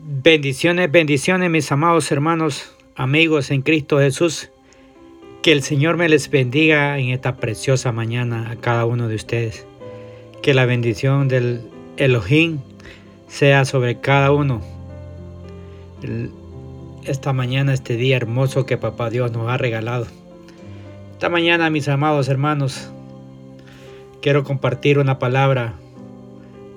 Bendiciones, bendiciones mis amados hermanos, amigos en Cristo Jesús. Que el Señor me les bendiga en esta preciosa mañana a cada uno de ustedes. Que la bendición del Elohim sea sobre cada uno. Esta mañana, este día hermoso que Papá Dios nos ha regalado. Esta mañana, mis amados hermanos, quiero compartir una palabra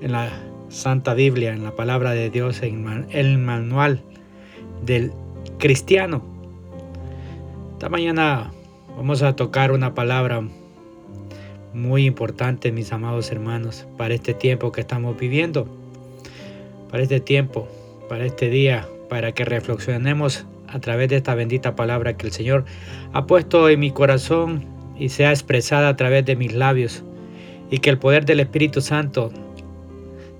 en la Santa Biblia, en la palabra de Dios, en el manual del cristiano. Esta mañana vamos a tocar una palabra muy importante, mis amados hermanos, para este tiempo que estamos viviendo, para este tiempo, para este día, para que reflexionemos a través de esta bendita palabra que el Señor ha puesto en mi corazón y sea expresada a través de mis labios, y que el poder del Espíritu Santo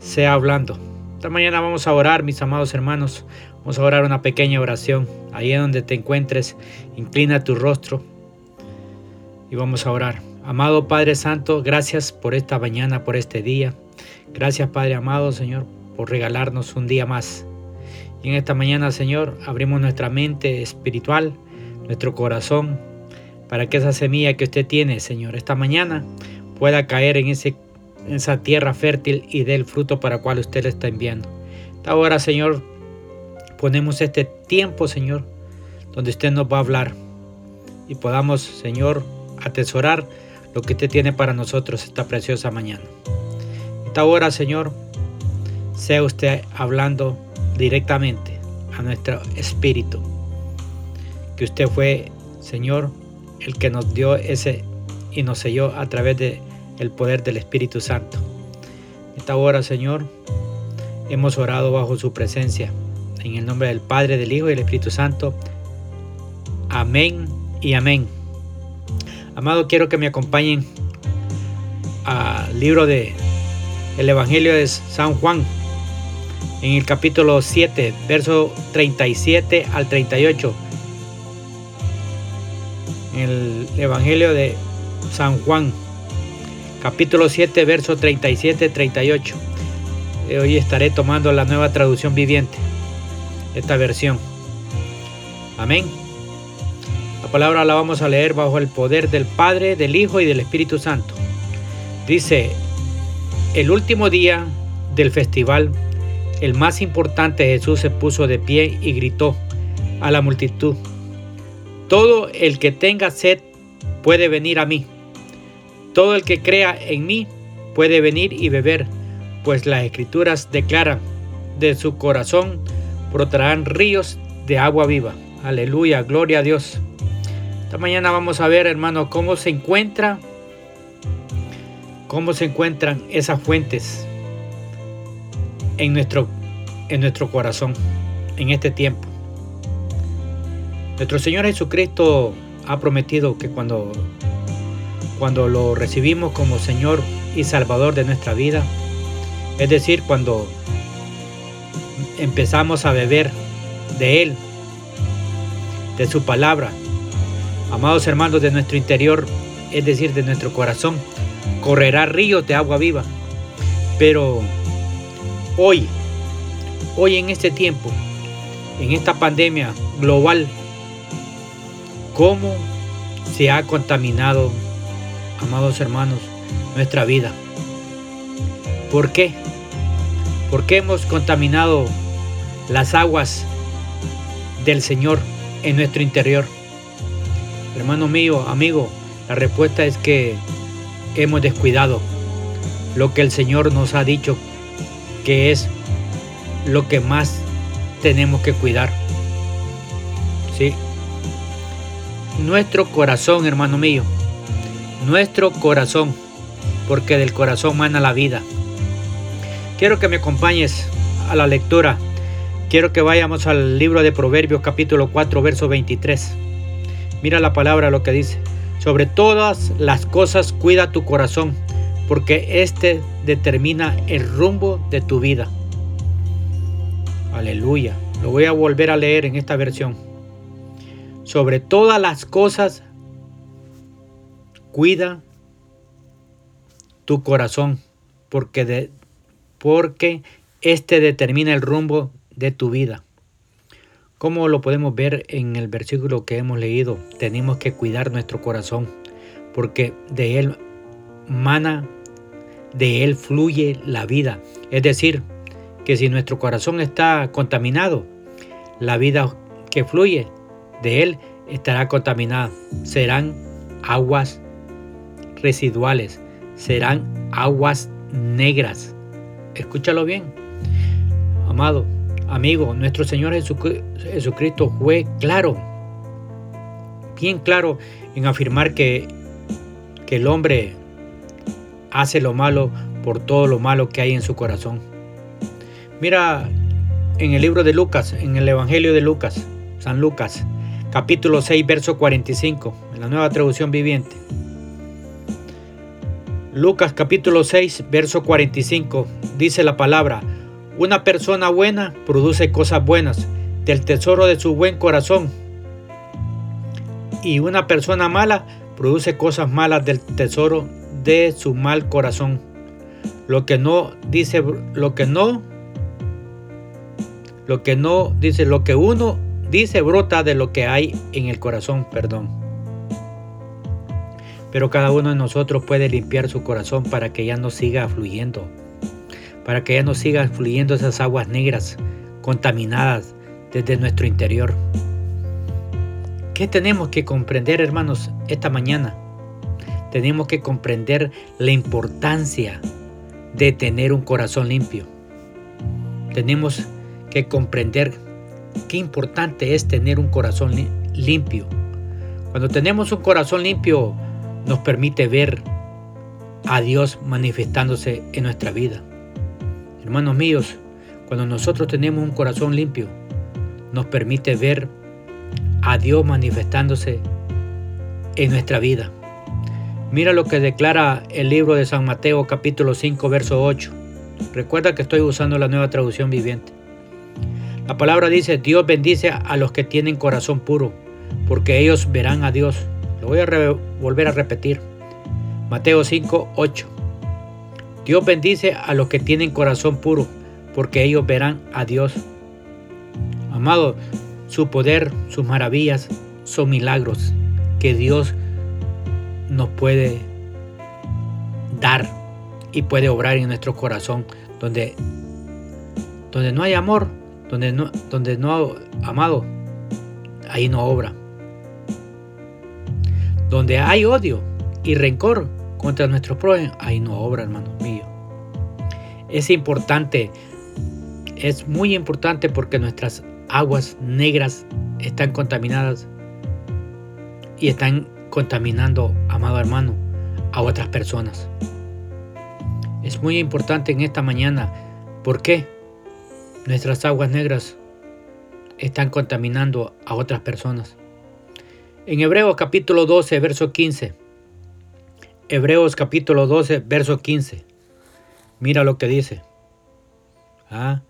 sea hablando. Esta mañana vamos a orar, mis amados hermanos. Vamos a orar una pequeña oración. Ahí en donde te encuentres, inclina tu rostro y vamos a orar. Amado Padre Santo, gracias por esta mañana, por este día. Gracias Padre amado, Señor, por regalarnos un día más. Y en esta mañana, Señor, abrimos nuestra mente espiritual, nuestro corazón, para que esa semilla que usted tiene, Señor, esta mañana pueda caer en ese esa tierra fértil y dé el fruto para cual usted le está enviando. Ahora, Señor, ponemos este tiempo, Señor, donde usted nos va a hablar y podamos, Señor, atesorar lo que usted tiene para nosotros esta preciosa mañana. Esta hora, Señor, sea usted hablando directamente a nuestro espíritu. Que usted fue, Señor, el que nos dio ese y nos selló a través de el poder del Espíritu Santo. Esta hora, Señor, hemos orado bajo su presencia. En el nombre del Padre, del Hijo y del Espíritu Santo. Amén y amén. Amado, quiero que me acompañen al libro de el Evangelio de San Juan, en el capítulo 7, verso 37 al 38. En el Evangelio de San Juan, capítulo 7, verso 37-38. Eh, hoy estaré tomando la nueva traducción viviente, esta versión. Amén. La palabra la vamos a leer bajo el poder del Padre, del Hijo y del Espíritu Santo. Dice, el último día del festival, el más importante Jesús se puso de pie y gritó a la multitud, todo el que tenga sed puede venir a mí todo el que crea en mí puede venir y beber, pues las escrituras declaran, de su corazón brotarán ríos de agua viva. Aleluya, gloria a Dios. Esta mañana vamos a ver, hermano, cómo se encuentra, cómo se encuentran esas fuentes en nuestro, en nuestro corazón en este tiempo. Nuestro Señor Jesucristo ha prometido que cuando cuando lo recibimos como Señor y Salvador de nuestra vida, es decir, cuando empezamos a beber de Él, de su palabra, amados hermanos de nuestro interior, es decir, de nuestro corazón, correrá ríos de agua viva. Pero hoy, hoy en este tiempo, en esta pandemia global, ¿cómo se ha contaminado amados hermanos, nuestra vida. ¿Por qué? ¿Por hemos contaminado las aguas del Señor en nuestro interior? Hermano mío, amigo, la respuesta es que hemos descuidado lo que el Señor nos ha dicho que es lo que más tenemos que cuidar. ¿Sí? Nuestro corazón, hermano mío, nuestro corazón, porque del corazón mana la vida. Quiero que me acompañes a la lectura. Quiero que vayamos al libro de Proverbios capítulo 4, verso 23. Mira la palabra lo que dice. Sobre todas las cosas cuida tu corazón, porque éste determina el rumbo de tu vida. Aleluya. Lo voy a volver a leer en esta versión. Sobre todas las cosas Cuida tu corazón porque, de, porque este determina el rumbo de tu vida. Como lo podemos ver en el versículo que hemos leído, tenemos que cuidar nuestro corazón, porque de él mana, de él fluye la vida. Es decir, que si nuestro corazón está contaminado, la vida que fluye de él estará contaminada. Serán aguas residuales, serán aguas negras. Escúchalo bien, amado, amigo, nuestro Señor Jesucristo fue claro, bien claro en afirmar que, que el hombre hace lo malo por todo lo malo que hay en su corazón. Mira en el libro de Lucas, en el Evangelio de Lucas, San Lucas, capítulo 6, verso 45, en la nueva traducción viviente. Lucas capítulo 6, verso 45, dice la palabra, una persona buena produce cosas buenas del tesoro de su buen corazón. Y una persona mala produce cosas malas del tesoro de su mal corazón. Lo que no dice, lo que no, lo que no dice, lo que uno dice brota de lo que hay en el corazón, perdón. Pero cada uno de nosotros puede limpiar su corazón para que ya no siga fluyendo para que ya no sigan fluyendo esas aguas negras contaminadas desde nuestro interior. ¿Qué tenemos que comprender, hermanos, esta mañana? Tenemos que comprender la importancia de tener un corazón limpio. Tenemos que comprender qué importante es tener un corazón limpio. Cuando tenemos un corazón limpio, nos permite ver a Dios manifestándose en nuestra vida. Hermanos míos, cuando nosotros tenemos un corazón limpio, nos permite ver a Dios manifestándose en nuestra vida. Mira lo que declara el libro de San Mateo capítulo 5 verso 8. Recuerda que estoy usando la nueva traducción viviente. La palabra dice, Dios bendice a los que tienen corazón puro, porque ellos verán a Dios. Lo voy a volver a repetir. Mateo 5, 8. Dios bendice a los que tienen corazón puro, porque ellos verán a Dios. Amado, su poder, sus maravillas son milagros que Dios nos puede dar y puede obrar en nuestro corazón, donde, donde no hay amor, donde no, donde no, amado, ahí no obra. Donde hay odio y rencor, contra nuestros prójimos, ahí no obra, hermanos míos. Es importante, es muy importante porque nuestras aguas negras están contaminadas y están contaminando, amado hermano, a otras personas. Es muy importante en esta mañana. ¿Por qué? Nuestras aguas negras están contaminando a otras personas. En Hebreos capítulo 12, verso 15, Hebreos capítulo 12, verso 15. Mira lo que dice. Ah,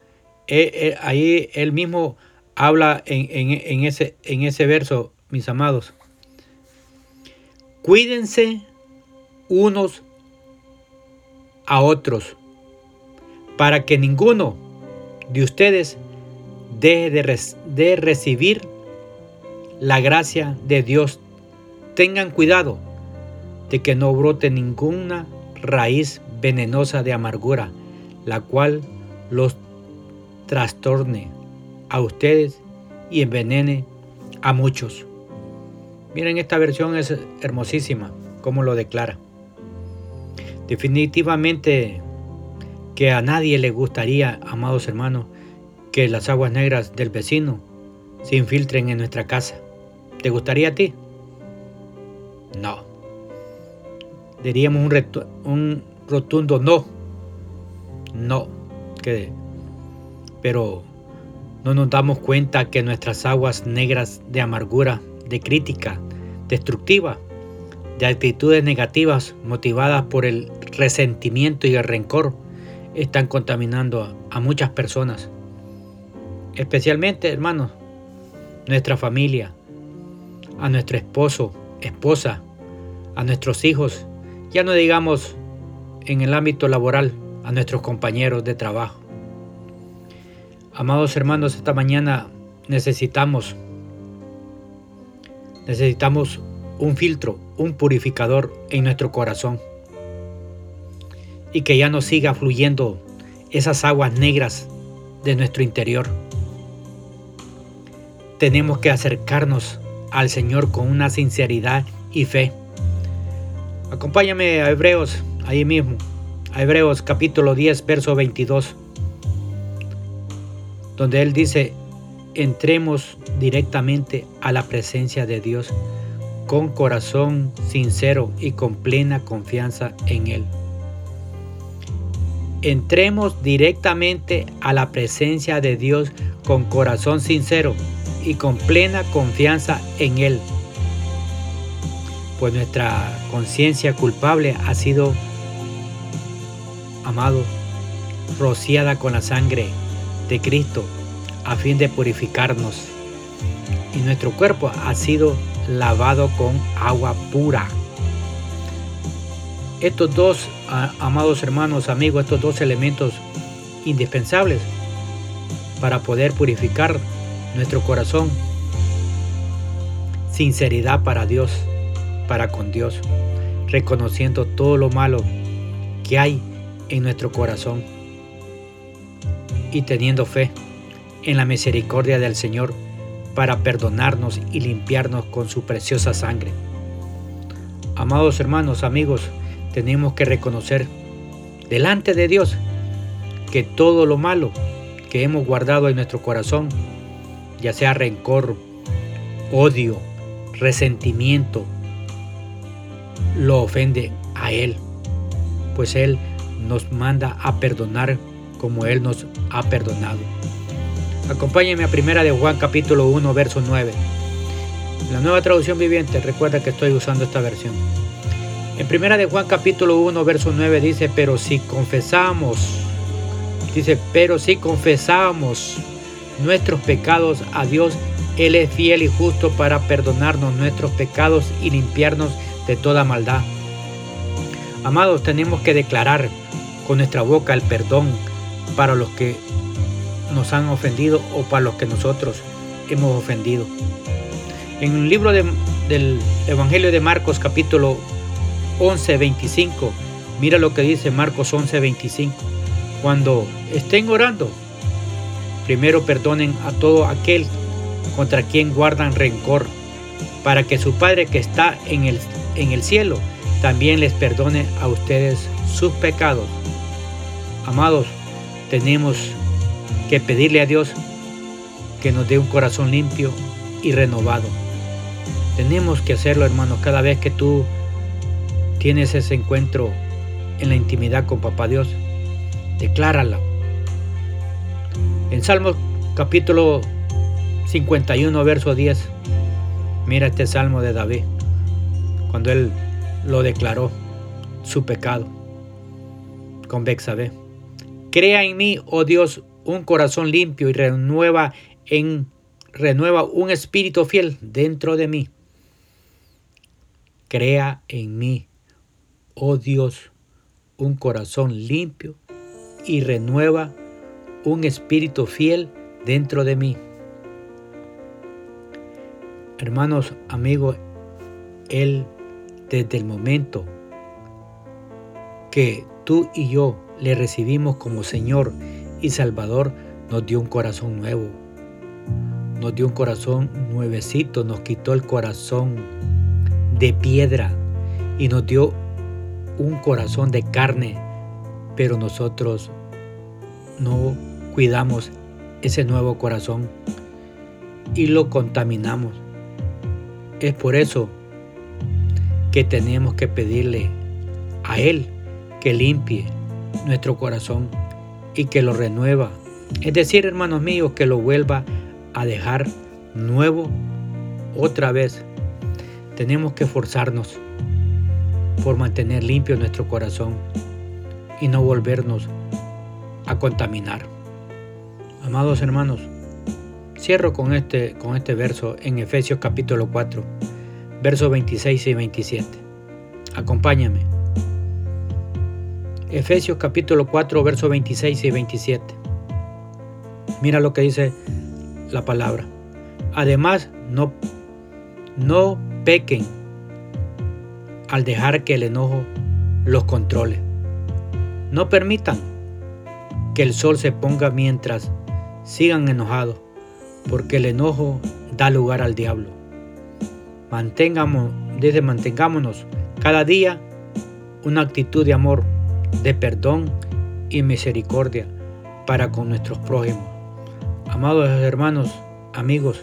eh, eh, ahí él mismo habla en, ese, en ese verso, mis amados. Cuídense unos a otros para que ninguno de ustedes deje de, de recibir la gracia de Dios. Tengan cuidado de que no brote ninguna raíz venenosa de amargura, la cual los trastorne a ustedes y envenene a muchos. Miren, esta versión es hermosísima, como lo declara. Definitivamente que a nadie le gustaría, amados hermanos, que las aguas negras del vecino se infiltren en nuestra casa. ¿Te gustaría a ti? No diríamos un, un rotundo no. No. Que, pero no nos damos cuenta que nuestras aguas negras de amargura, de crítica, destructiva, de actitudes negativas motivadas por el resentimiento y el rencor, están contaminando a muchas personas. Especialmente, hermanos, nuestra familia, a nuestro esposo, esposa, a nuestros hijos ya no digamos en el ámbito laboral a nuestros compañeros de trabajo. Amados hermanos, esta mañana necesitamos necesitamos un filtro, un purificador en nuestro corazón. Y que ya no siga fluyendo esas aguas negras de nuestro interior. Tenemos que acercarnos al Señor con una sinceridad y fe. Acompáñame a Hebreos, ahí mismo, a Hebreos capítulo 10, verso 22, donde Él dice, entremos directamente a la presencia de Dios con corazón sincero y con plena confianza en Él. Entremos directamente a la presencia de Dios con corazón sincero y con plena confianza en Él. Pues nuestra conciencia culpable ha sido, amado, rociada con la sangre de Cristo a fin de purificarnos. Y nuestro cuerpo ha sido lavado con agua pura. Estos dos, amados hermanos, amigos, estos dos elementos indispensables para poder purificar nuestro corazón. Sinceridad para Dios, para con Dios, reconociendo todo lo malo que hay en nuestro corazón y teniendo fe en la misericordia del Señor para perdonarnos y limpiarnos con su preciosa sangre. Amados hermanos, amigos, tenemos que reconocer delante de Dios que todo lo malo que hemos guardado en nuestro corazón, ya sea rencor, odio, resentimiento, lo ofende a Él, pues Él nos manda a perdonar como Él nos ha perdonado. Acompáñenme a Primera de Juan capítulo 1 verso 9. La nueva traducción viviente, recuerda que estoy usando esta versión. En Primera de Juan capítulo 1 verso 9 dice, pero si confesamos, dice, pero si confesamos nuestros pecados a Dios, Él es fiel y justo para perdonarnos nuestros pecados y limpiarnos de toda maldad. Amados, tenemos que declarar con nuestra boca el perdón para los que nos han ofendido o para los que nosotros hemos ofendido. En el libro del Evangelio de Marcos capítulo 11, 25, mira lo que dice Marcos 11, 25. Cuando estén orando, primero perdonen a todo aquel contra quien guardan rencor, para que su Padre que está en el, en el cielo también les perdone a ustedes sus pecados. Amados, tenemos que pedirle a Dios que nos dé un corazón limpio y renovado. Tenemos que hacerlo, hermanos, cada vez que tú tienes ese encuentro en la intimidad con Papá Dios. Decláralo. En Salmo capítulo 51, verso 10, mira este salmo de David, cuando él lo declaró, su pecado, con Bexabé. Crea en mí, oh Dios, un corazón limpio y renueva en renueva un espíritu fiel dentro de mí. Crea en mí, oh Dios, un corazón limpio y renueva un espíritu fiel dentro de mí. Hermanos, amigos, Él desde el momento que tú y yo le recibimos como Señor y Salvador nos dio un corazón nuevo. Nos dio un corazón nuevecito, nos quitó el corazón de piedra y nos dio un corazón de carne, pero nosotros no cuidamos ese nuevo corazón y lo contaminamos. Es por eso que tenemos que pedirle a Él que limpie nuestro corazón y que lo renueva. Es decir, hermanos míos, que lo vuelva a dejar nuevo otra vez. Tenemos que esforzarnos por mantener limpio nuestro corazón y no volvernos a contaminar. Amados hermanos, cierro con este, con este verso en Efesios capítulo 4, versos 26 y 27. Acompáñame. Efesios capítulo 4, versos 26 y 27. Mira lo que dice la palabra. Además, no, no pequen al dejar que el enojo los controle. No permitan que el sol se ponga mientras sigan enojados, porque el enojo da lugar al diablo. Mantengamos, desde mantengámonos cada día una actitud de amor, de perdón y misericordia para con nuestros prójimos. Amados hermanos, amigos,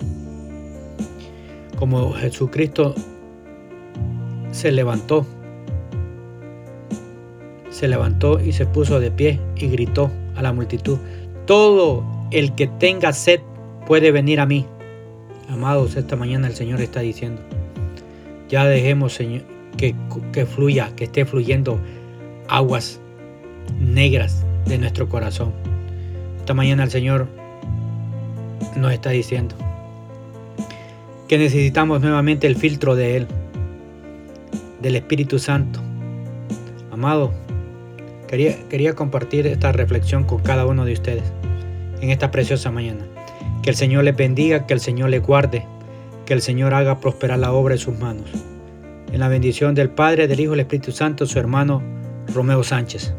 como Jesucristo se levantó, se levantó y se puso de pie y gritó a la multitud, todo el que tenga sed puede venir a mí. Amados, esta mañana el Señor está diciendo, ya dejemos Señor, que, que fluya, que esté fluyendo aguas negras de nuestro corazón. Esta mañana el Señor nos está diciendo que necesitamos nuevamente el filtro de Él, del Espíritu Santo. Amado, Quería, quería compartir esta reflexión con cada uno de ustedes en esta preciosa mañana. Que el Señor les bendiga, que el Señor les guarde, que el Señor haga prosperar la obra de sus manos. En la bendición del Padre, del Hijo y del Espíritu Santo, su hermano Romeo Sánchez.